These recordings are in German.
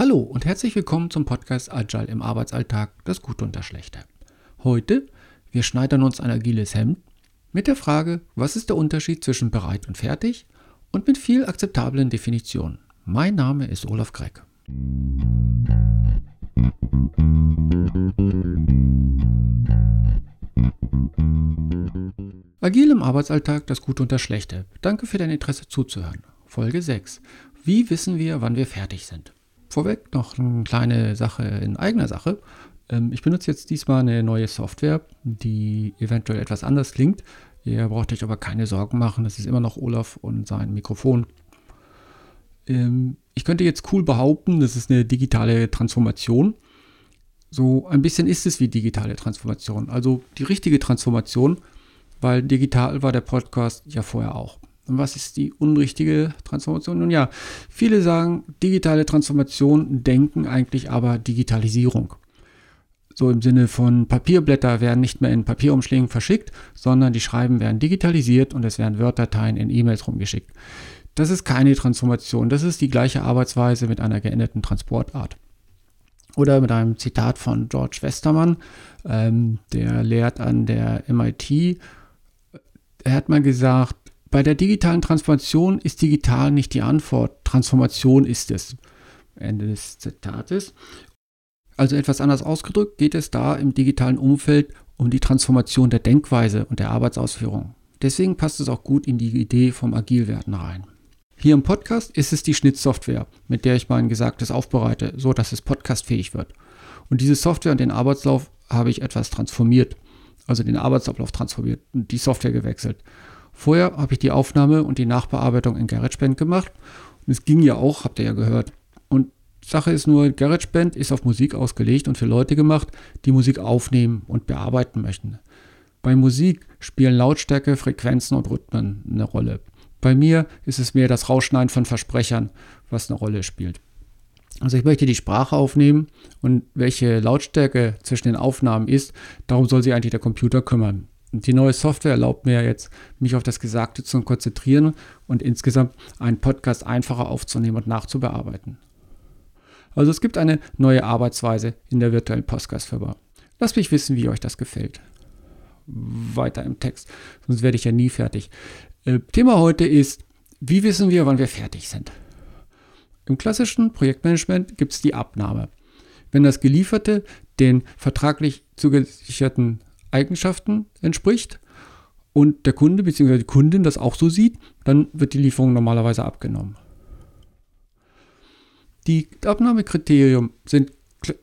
Hallo und herzlich willkommen zum Podcast Agile im Arbeitsalltag, das Gute und das Schlechte. Heute, wir schneidern uns ein agiles Hemd mit der Frage, was ist der Unterschied zwischen bereit und fertig und mit viel akzeptablen Definitionen. Mein Name ist Olaf Gregg. Agil im Arbeitsalltag, das Gute und das Schlechte. Danke für dein Interesse zuzuhören. Folge 6. Wie wissen wir, wann wir fertig sind? Vorweg noch eine kleine Sache in eigener Sache. Ähm, ich benutze jetzt diesmal eine neue Software, die eventuell etwas anders klingt. Ihr braucht euch aber keine Sorgen machen. Das ist immer noch Olaf und sein Mikrofon. Ähm, ich könnte jetzt cool behaupten, das ist eine digitale Transformation. So ein bisschen ist es wie digitale Transformation. Also die richtige Transformation weil digital war der Podcast ja vorher auch. Und was ist die unrichtige Transformation? Nun ja, viele sagen, digitale Transformation denken eigentlich aber Digitalisierung. So im Sinne von Papierblätter werden nicht mehr in Papierumschlägen verschickt, sondern die Schreiben werden digitalisiert und es werden Word-Dateien in E-Mails rumgeschickt. Das ist keine Transformation, das ist die gleiche Arbeitsweise mit einer geänderten Transportart. Oder mit einem Zitat von George Westermann, ähm, der lehrt an der MIT er hat mal gesagt, bei der digitalen Transformation ist digital nicht die Antwort, Transformation ist es. Ende des Zitates. Also etwas anders ausgedrückt geht es da im digitalen Umfeld um die Transformation der Denkweise und der Arbeitsausführung. Deswegen passt es auch gut in die Idee vom Agilwerden rein. Hier im Podcast ist es die Schnittsoftware, mit der ich mein Gesagtes aufbereite, so dass es podcastfähig wird. Und diese Software und den Arbeitslauf habe ich etwas transformiert also den Arbeitsablauf transformiert und die Software gewechselt. Vorher habe ich die Aufnahme und die Nachbearbeitung in GarageBand gemacht. Und es ging ja auch, habt ihr ja gehört. Und Sache ist nur, GarageBand ist auf Musik ausgelegt und für Leute gemacht, die Musik aufnehmen und bearbeiten möchten. Bei Musik spielen Lautstärke, Frequenzen und Rhythmen eine Rolle. Bei mir ist es mehr das Rausschneiden von Versprechern, was eine Rolle spielt. Also ich möchte die Sprache aufnehmen und welche Lautstärke zwischen den Aufnahmen ist, darum soll sich eigentlich der Computer kümmern. Die neue Software erlaubt mir jetzt, mich auf das Gesagte zu konzentrieren und insgesamt einen Podcast einfacher aufzunehmen und nachzubearbeiten. Also es gibt eine neue Arbeitsweise in der virtuellen Podcast-Firma. Lasst mich wissen, wie euch das gefällt. Weiter im Text, sonst werde ich ja nie fertig. Äh, Thema heute ist, wie wissen wir, wann wir fertig sind? Im klassischen Projektmanagement gibt es die Abnahme. Wenn das Gelieferte den vertraglich zugesicherten Eigenschaften entspricht und der Kunde bzw. die Kundin das auch so sieht, dann wird die Lieferung normalerweise abgenommen. Die Abnahmekriterien sind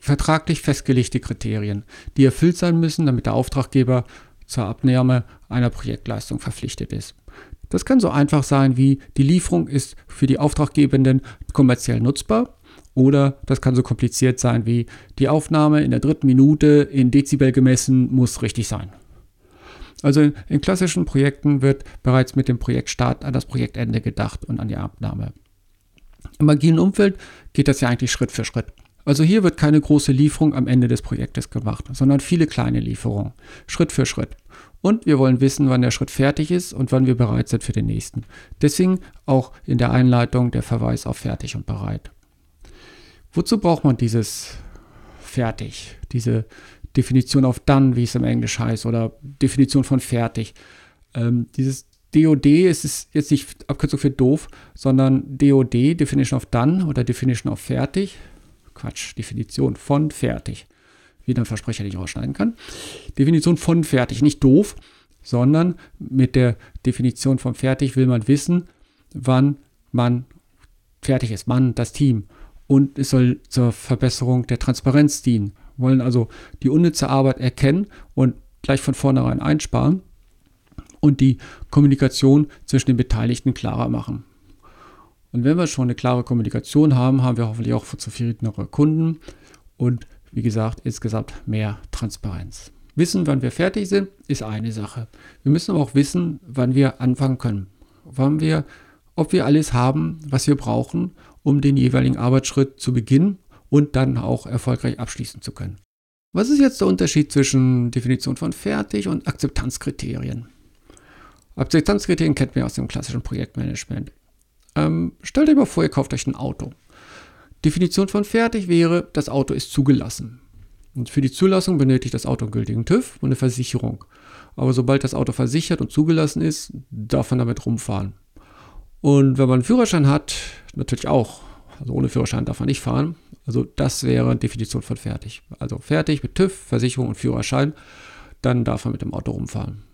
vertraglich festgelegte Kriterien, die erfüllt sein müssen, damit der Auftraggeber zur Abnahme einer Projektleistung verpflichtet ist. Das kann so einfach sein wie die Lieferung ist für die Auftraggebenden kommerziell nutzbar oder das kann so kompliziert sein wie die Aufnahme in der dritten Minute in Dezibel gemessen muss richtig sein. Also in, klassischen Projekten wird bereits mit dem Projektstart an das Projektende gedacht und an die Abnahme. Im agilen Umfeld geht das ja eigentlich Schritt für Schritt. Also hier wird keine große Lieferung am Ende des Projektes gemacht, sondern viele kleine Lieferungen, Schritt für Schritt. Und wir wollen wissen, wann der Schritt fertig ist und wann wir bereit sind für den nächsten. Deswegen auch in der Einleitung der Verweis auf fertig und bereit. Wozu braucht man dieses fertig, diese Definition auf dann, wie es im Englisch heißt, oder Definition von fertig? Ähm, dieses DOD ist es jetzt nicht Abkürzung für doof, sondern DOD, Definition of Done oder Definition of Fertig. Quatsch, Definition von fertig wieder ein Versprecher nicht rausschneiden kann. Definition von fertig, nicht doof, sondern mit der Definition von fertig will man wissen, wann man fertig ist, man, das Team. Und es soll zur Verbesserung der Transparenz dienen. Wir wollen also die unnütze Arbeit erkennen und gleich von vornherein einsparen und die Kommunikation zwischen den Beteiligten klarer machen. Und wenn wir schon eine klare Kommunikation haben, haben wir hoffentlich auch zufriedenere Kunden und wie gesagt, insgesamt mehr Transparenz. Wissen, wann wir fertig sind, ist eine Sache. Wir müssen aber auch wissen, wann wir anfangen können. Wann wir, ob wir alles haben, was wir brauchen, um den jeweiligen Arbeitsschritt zu beginnen und dann auch erfolgreich abschließen zu können. Was ist jetzt der Unterschied zwischen Definition von fertig und Akzeptanzkriterien? Akzeptanzkriterien kennt man aus dem klassischen Projektmanagement. Ähm, stellt euch mal vor, ihr kauft euch ein Auto. Definition von fertig wäre, das Auto ist zugelassen. Und für die Zulassung benötigt das Auto einen gültigen TÜV und eine Versicherung. Aber sobald das Auto versichert und zugelassen ist, darf man damit rumfahren. Und wenn man einen Führerschein hat, natürlich auch. Also ohne Führerschein darf man nicht fahren. Also das wäre Definition von fertig. Also fertig mit TÜV, Versicherung und Führerschein, dann darf man mit dem Auto rumfahren.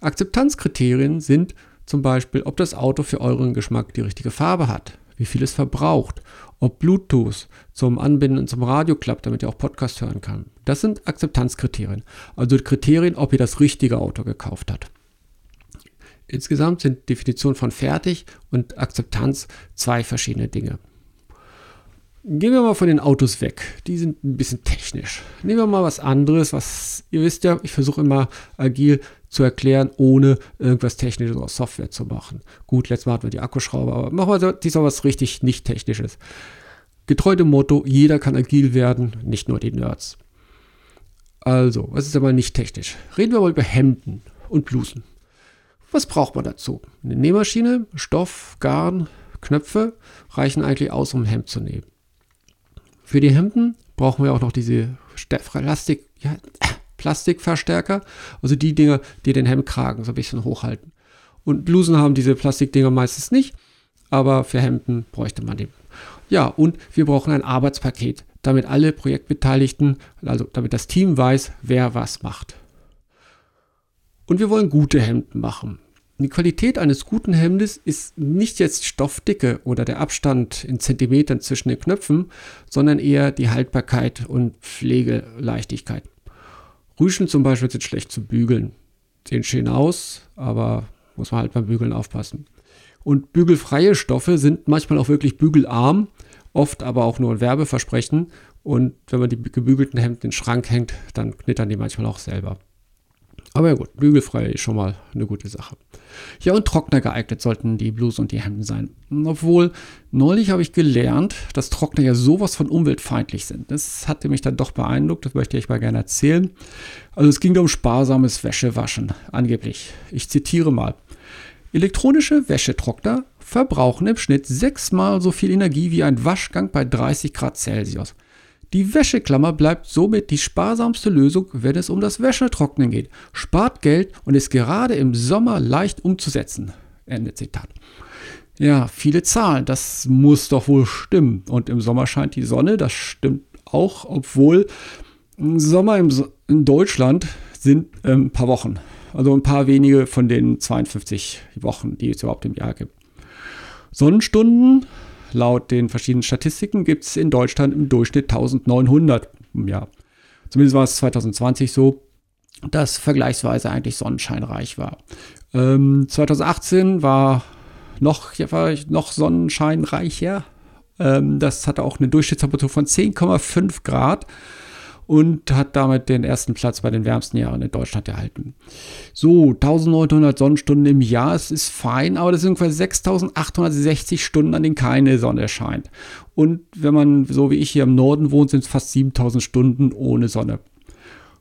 Akzeptanzkriterien sind zum Beispiel, ob das Auto für euren Geschmack die richtige Farbe hat, wie viel es verbraucht, ob Bluetooth zum Anbinden und zum Radio klappt, damit ihr auch Podcast hören kann. Das sind Akzeptanzkriterien. Also Kriterien, ob ihr das richtige Auto gekauft habt. Insgesamt sind Definition von fertig und Akzeptanz zwei verschiedene Dinge. Gehen wir mal von den Autos weg. Die sind ein bisschen technisch. Nehmen wir mal was anderes, was ihr wisst ja, ich versuche immer agil zu erklären, ohne irgendwas Technisches oder Software zu machen. Gut, letztes Mal hatten wir die Akkuschrauber, aber machen wir diesmal was richtig nicht Technisches. Getreu dem Motto, jeder kann agil werden, nicht nur die Nerds. Also, was ist aber nicht technisch? Reden wir mal über Hemden und Blusen. Was braucht man dazu? Eine Nähmaschine, Stoff, Garn, Knöpfe reichen eigentlich aus, um ein Hemd zu nähen. Für die Hemden brauchen wir auch noch diese Plastik, ja, Plastikverstärker, also die Dinger, die den Hemdkragen so ein bisschen hochhalten. Und Blusen haben diese Plastikdinger meistens nicht, aber für Hemden bräuchte man die. Ja, und wir brauchen ein Arbeitspaket, damit alle Projektbeteiligten, also damit das Team weiß, wer was macht. Und wir wollen gute Hemden machen. Die Qualität eines guten Hemdes ist nicht jetzt Stoffdicke oder der Abstand in Zentimetern zwischen den Knöpfen, sondern eher die Haltbarkeit und Pflegeleichtigkeit. Rüschen zum Beispiel sind schlecht zu bügeln. Sehen schön aus, aber muss man halt beim Bügeln aufpassen. Und bügelfreie Stoffe sind manchmal auch wirklich bügelarm, oft aber auch nur ein Werbeversprechen. Und wenn man die gebügelten Hemden in den Schrank hängt, dann knittern die manchmal auch selber. Aber ja gut, bügelfrei ist schon mal eine gute Sache. Ja, und Trockner geeignet sollten die Blues und die Hemden sein. Obwohl, neulich habe ich gelernt, dass Trockner ja sowas von umweltfeindlich sind. Das hatte mich dann doch beeindruckt, das möchte ich mal gerne erzählen. Also es ging da um sparsames Wäschewaschen, angeblich. Ich zitiere mal. Elektronische Wäschetrockner verbrauchen im Schnitt sechsmal so viel Energie wie ein Waschgang bei 30 Grad Celsius. Die Wäscheklammer bleibt somit die sparsamste Lösung, wenn es um das Wäschetrocknen geht, spart Geld und ist gerade im Sommer leicht umzusetzen. Ende Zitat. Ja, viele Zahlen, das muss doch wohl stimmen. Und im Sommer scheint die Sonne, das stimmt auch, obwohl Sommer im so in Deutschland sind ähm, ein paar Wochen. Also ein paar wenige von den 52 Wochen, die es überhaupt im Jahr gibt. Sonnenstunden Laut den verschiedenen Statistiken gibt es in Deutschland im Durchschnitt 1900 im Jahr. Zumindest war es 2020 so, dass vergleichsweise eigentlich sonnenscheinreich war. Ähm, 2018 war noch, war noch sonnenscheinreicher. Ähm, das hatte auch eine Durchschnittstemperatur von 10,5 Grad und hat damit den ersten Platz bei den wärmsten Jahren in Deutschland erhalten. So, 1900 Sonnenstunden im Jahr, es ist fein, aber das sind ungefähr 6860 Stunden, an denen keine Sonne scheint. Und wenn man so wie ich hier im Norden wohnt, sind es fast 7000 Stunden ohne Sonne.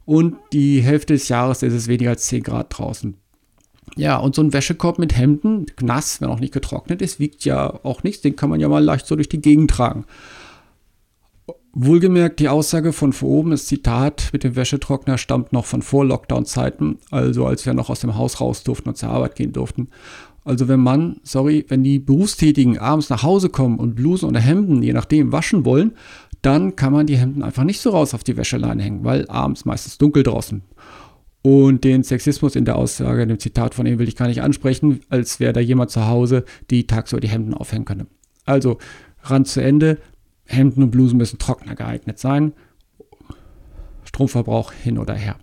Und die Hälfte des Jahres ist es weniger als 10 Grad draußen. Ja, und so ein Wäschekorb mit Hemden, nass, wenn auch nicht getrocknet ist, wiegt ja auch nichts. Den kann man ja mal leicht so durch die Gegend tragen. Wohlgemerkt, die Aussage von vor oben, das Zitat mit dem Wäschetrockner stammt noch von vor Lockdown-Zeiten, also als wir noch aus dem Haus raus durften und zur Arbeit gehen durften. Also wenn man, sorry, wenn die Berufstätigen abends nach Hause kommen und Blusen oder Hemden, je nachdem, waschen wollen, dann kann man die Hemden einfach nicht so raus auf die Wäscheleine hängen, weil abends meistens dunkel draußen. Und den Sexismus in der Aussage, in dem Zitat von ihm will ich gar nicht ansprechen, als wäre da jemand zu Hause, die tagsüber die Hemden aufhängen könnte. Also, Rand zu Ende, Hemden und Blusen müssen trockener geeignet sein. Stromverbrauch hin oder her.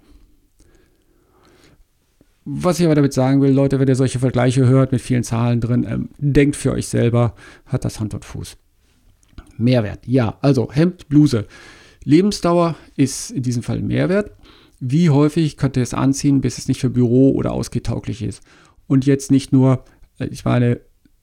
Was ich aber damit sagen will, Leute, wenn ihr solche Vergleiche hört mit vielen Zahlen drin, ähm, denkt für euch selber, hat das Hand und Fuß. Mehrwert, ja. Also Hemd, Bluse. Lebensdauer ist in diesem Fall Mehrwert. Wie häufig könnt ihr es anziehen, bis es nicht für Büro oder ausgetauglich ist? Und jetzt nicht nur, äh, ich meine,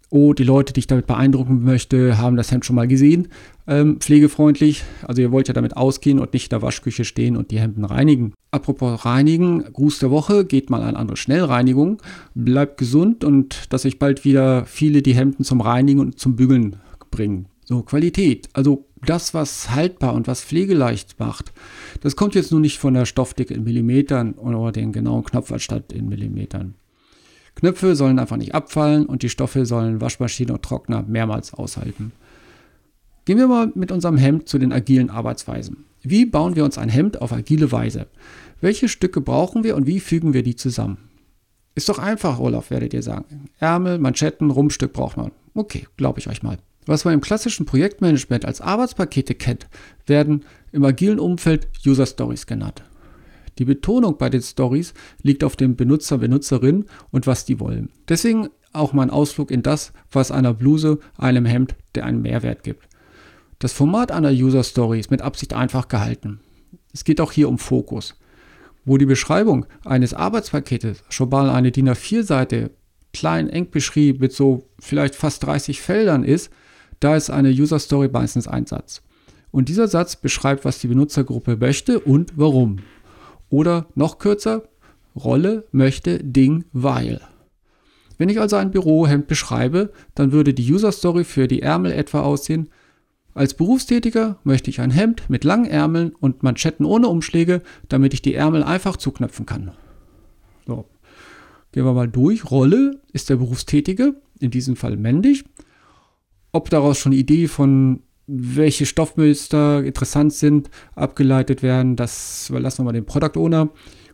oh, die Leute, die ich damit beeindrucken möchte, haben das Hemd schon mal gesehen. Ähm, pflegefreundlich, also ihr wollt ja damit ausgehen und nicht in der Waschküche stehen und die Hemden reinigen. Apropos reinigen, Gruß der Woche, geht mal an andere Schnellreinigung, bleibt gesund und dass euch bald wieder viele die Hemden zum Reinigen und zum Bügeln bringen. So, Qualität, also das, was haltbar und was pflegeleicht macht, das kommt jetzt nur nicht von der Stoffdicke in Millimetern oder den genauen Knopfanstatt in Millimetern. Knöpfe sollen einfach nicht abfallen und die Stoffe sollen Waschmaschine und Trockner mehrmals aushalten. Gehen wir mal mit unserem Hemd zu den agilen Arbeitsweisen. Wie bauen wir uns ein Hemd auf agile Weise? Welche Stücke brauchen wir und wie fügen wir die zusammen? Ist doch einfach, Olaf, werdet ihr sagen. Ärmel, Manschetten, Rumpstück braucht man. Okay, glaube ich euch mal. Was man im klassischen Projektmanagement als Arbeitspakete kennt, werden im agilen Umfeld User Stories genannt. Die Betonung bei den Stories liegt auf dem Benutzer, Benutzerin und was die wollen. Deswegen auch mal ein Ausflug in das, was einer Bluse, einem Hemd, der einen Mehrwert gibt. Das Format einer User Story ist mit Absicht einfach gehalten. Es geht auch hier um Fokus. Wo die Beschreibung eines Arbeitspaketes schon mal eine DIN A4-Seite klein eng beschrieben mit so vielleicht fast 30 Feldern ist, da ist eine User Story meistens ein Satz. Und dieser Satz beschreibt, was die Benutzergruppe möchte und warum. Oder noch kürzer, Rolle, möchte, Ding, weil. Wenn ich also ein Bürohemd beschreibe, dann würde die User Story für die Ärmel etwa aussehen. Als Berufstätiger möchte ich ein Hemd mit langen Ärmeln und Manschetten ohne Umschläge, damit ich die Ärmel einfach zuknöpfen kann. So. Gehen wir mal durch. Rolle ist der Berufstätige, in diesem Fall männlich ob daraus schon Idee von welche Stoffmuster interessant sind, abgeleitet werden, das überlassen wir mal den Product Owner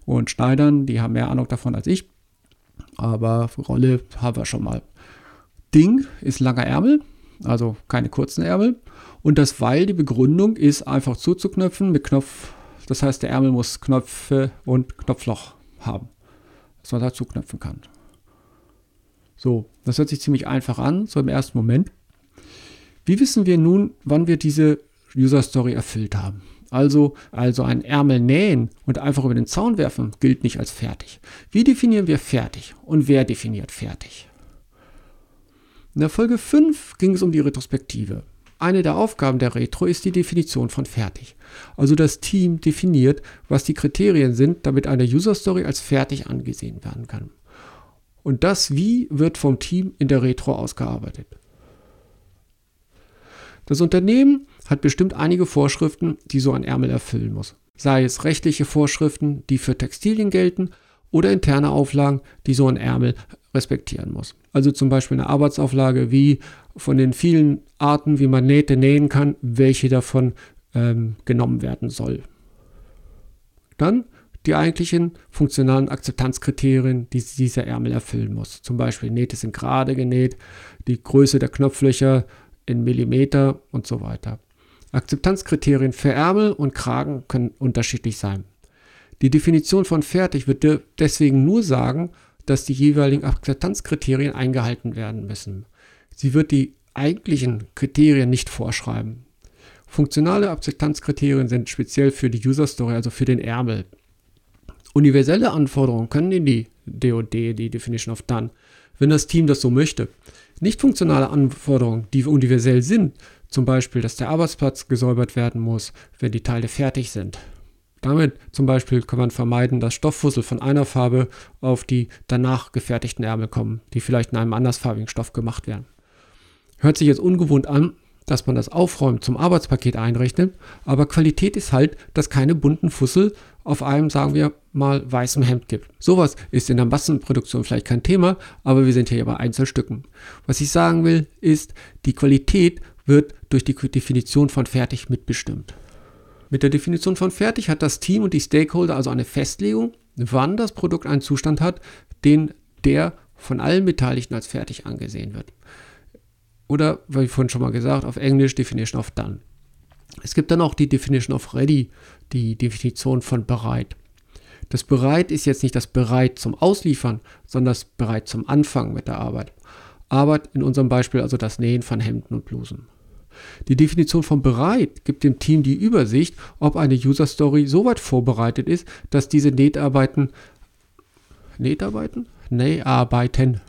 und Schneidern, die haben mehr Ahnung davon als ich. Aber Rolle haben wir schon mal. Ding ist langer Ärmel, also keine kurzen Ärmel. Und das Weil, die Begründung ist einfach zuzuknöpfen mit Knopf. Das heißt, der Ärmel muss Knöpfe und Knopfloch haben, dass man da zuknöpfen kann. So, das hört sich ziemlich einfach an, so im ersten Moment. Wie wissen wir nun, wann wir diese User Story erfüllt haben? Also, also ein Ärmel nähen und einfach über den Zaun werfen gilt nicht als fertig. Wie definieren wir fertig und wer definiert fertig? In der Folge 5 ging es um die Retrospektive. Eine der Aufgaben der Retro ist die Definition von fertig. Also das Team definiert, was die Kriterien sind, damit eine User Story als fertig angesehen werden kann. Und das Wie wird vom Team in der Retro ausgearbeitet. Das Unternehmen hat bestimmt einige Vorschriften, die so ein Ärmel erfüllen muss. Sei es rechtliche Vorschriften, die für Textilien gelten, oder interne Auflagen, die so ein Ärmel respektieren muss. Also zum Beispiel eine Arbeitsauflage, wie von den vielen Arten, wie man Nähte nähen kann, welche davon ähm, genommen werden soll. Dann die eigentlichen funktionalen Akzeptanzkriterien, die dieser Ärmel erfüllen muss. Zum Beispiel Nähte sind gerade genäht, die Größe der Knopflöcher in Millimeter und so weiter. Akzeptanzkriterien für Ärmel und Kragen können unterschiedlich sein. Die Definition von fertig wird deswegen nur sagen, dass die jeweiligen Akzeptanzkriterien eingehalten werden müssen. Sie wird die eigentlichen Kriterien nicht vorschreiben. Funktionale Akzeptanzkriterien sind speziell für die User Story, also für den Ärmel. Universelle Anforderungen können in die DOD, die Definition of Done, wenn das Team das so möchte. Nicht funktionale Anforderungen, die universell sind, zum Beispiel, dass der Arbeitsplatz gesäubert werden muss, wenn die Teile fertig sind. Damit zum Beispiel kann man vermeiden, dass Stofffussel von einer Farbe auf die danach gefertigten Ärmel kommen, die vielleicht in einem andersfarbigen Stoff gemacht werden. Hört sich jetzt ungewohnt an, dass man das Aufräumen zum Arbeitspaket einrechnet, aber Qualität ist halt, dass keine bunten Fussel auf einem, sagen wir mal, weißem Hemd gibt. Sowas ist in der Massenproduktion vielleicht kein Thema, aber wir sind hier bei Einzelstücken. Was ich sagen will, ist, die Qualität wird durch die Definition von fertig mitbestimmt. Mit der Definition von fertig hat das Team und die Stakeholder also eine Festlegung, wann das Produkt einen Zustand hat, den der von allen Beteiligten als fertig angesehen wird. Oder, wie vorhin schon mal gesagt, auf Englisch Definition of Done. Es gibt dann auch die Definition of Ready, die Definition von bereit. Das bereit ist jetzt nicht das bereit zum Ausliefern, sondern das bereit zum Anfang mit der Arbeit. Arbeit in unserem Beispiel also das Nähen von Hemden und Blusen. Die Definition von bereit gibt dem Team die Übersicht, ob eine User Story so weit vorbereitet ist, dass diese Näharbeiten Näharbeiten? Näharbeiten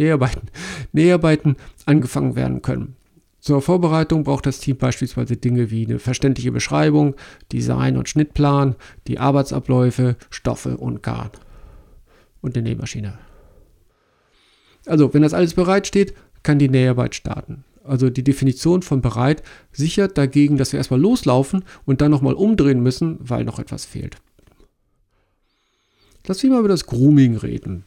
Näharbeiten, Näharbeiten angefangen werden können. Zur Vorbereitung braucht das Team beispielsweise Dinge wie eine verständliche Beschreibung, Design- und Schnittplan, die Arbeitsabläufe, Stoffe und Garn und eine Nähmaschine. Also, wenn das alles bereitsteht, kann die Näharbeit starten. Also die Definition von bereit sichert dagegen, dass wir erstmal loslaufen und dann nochmal umdrehen müssen, weil noch etwas fehlt. Lass mich mal über das Grooming reden.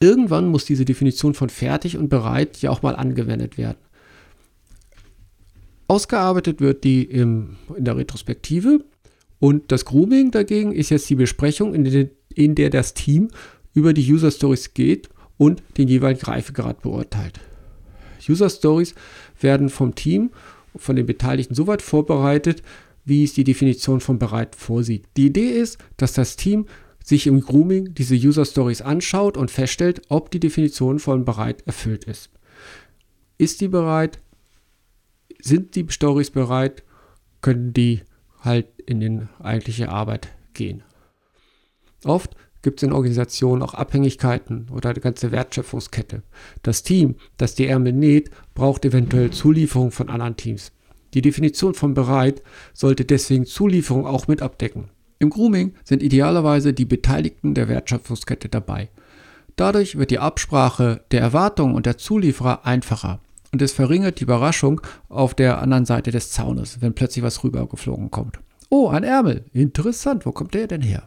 Irgendwann muss diese Definition von fertig und bereit ja auch mal angewendet werden. Ausgearbeitet wird die im, in der Retrospektive und das Grooming dagegen ist jetzt die Besprechung, in, de, in der das Team über die User Stories geht und den jeweiligen Reifegrad beurteilt. User Stories werden vom Team, von den Beteiligten so weit vorbereitet, wie es die Definition von bereit vorsieht. Die Idee ist, dass das Team sich im Grooming diese User Stories anschaut und feststellt, ob die Definition von bereit erfüllt ist. Ist die bereit? Sind die Stories bereit? Können die halt in die eigentliche Arbeit gehen? Oft gibt es in Organisationen auch Abhängigkeiten oder eine ganze Wertschöpfungskette. Das Team, das die Ärmel näht, braucht eventuell Zulieferung von anderen Teams. Die Definition von bereit sollte deswegen Zulieferung auch mit abdecken. Im Grooming sind idealerweise die Beteiligten der Wertschöpfungskette dabei. Dadurch wird die Absprache der Erwartungen und der Zulieferer einfacher und es verringert die Überraschung auf der anderen Seite des Zaunes, wenn plötzlich was rübergeflogen kommt. Oh, ein Ärmel. Interessant, wo kommt der denn her?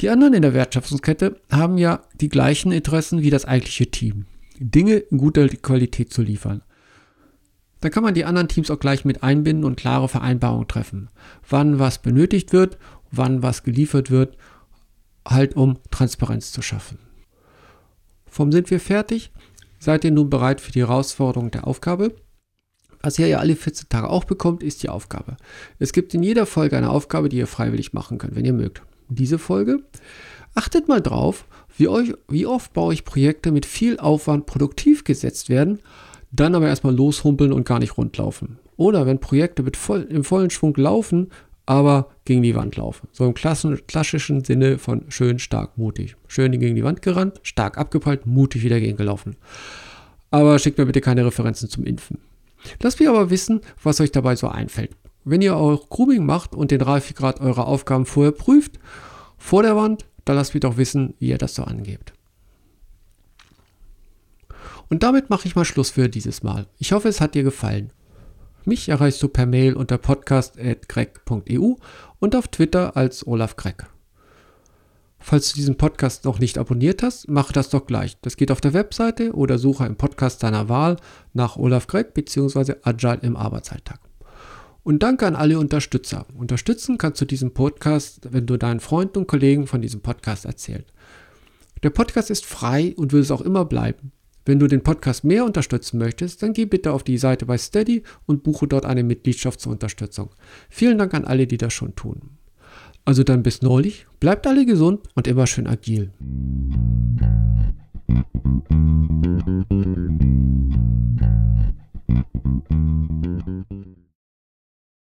Die anderen in der Wertschöpfungskette haben ja die gleichen Interessen wie das eigentliche Team. Dinge in guter Qualität zu liefern. Dann kann man die anderen Teams auch gleich mit einbinden und klare Vereinbarungen treffen. Wann was benötigt wird, wann was geliefert wird, halt um Transparenz zu schaffen. Vom sind wir fertig? Seid ihr nun bereit für die Herausforderung der Aufgabe? Was ihr ja alle 14 Tage auch bekommt, ist die Aufgabe. Es gibt in jeder Folge eine Aufgabe, die ihr freiwillig machen könnt, wenn ihr mögt. Diese Folge. Achtet mal drauf, wie, euch, wie oft bei euch Projekte mit viel Aufwand produktiv gesetzt werden dann aber erstmal loshumpeln und gar nicht rundlaufen. Oder wenn Projekte mit voll, im vollen Schwung laufen, aber gegen die Wand laufen. So im klassischen Sinne von schön, stark, mutig. Schön gegen die Wand gerannt, stark abgeprallt, mutig wieder gegen gelaufen. Aber schickt mir bitte keine Referenzen zum Impfen. Lasst mich aber wissen, was euch dabei so einfällt. Wenn ihr auch Grooming macht und den Reifegrad eurer Aufgaben vorher prüft, vor der Wand, dann lasst mich doch wissen, wie ihr das so angebt. Und damit mache ich mal Schluss für dieses Mal. Ich hoffe, es hat dir gefallen. Mich erreichst du per Mail unter podcast.greg.eu und auf Twitter als Olaf Greg. Falls du diesen Podcast noch nicht abonniert hast, mach das doch gleich. Das geht auf der Webseite oder suche im Podcast deiner Wahl nach Olaf Greg bzw. Agile im Arbeitsalltag. Und danke an alle Unterstützer. Unterstützen kannst du diesen Podcast, wenn du deinen Freunden und Kollegen von diesem Podcast erzählst. Der Podcast ist frei und will es auch immer bleiben. Wenn du den Podcast mehr unterstützen möchtest, dann geh bitte auf die Seite bei Steady und buche dort eine Mitgliedschaft zur Unterstützung. Vielen Dank an alle, die das schon tun. Also dann bis neulich, bleibt alle gesund und immer schön agil.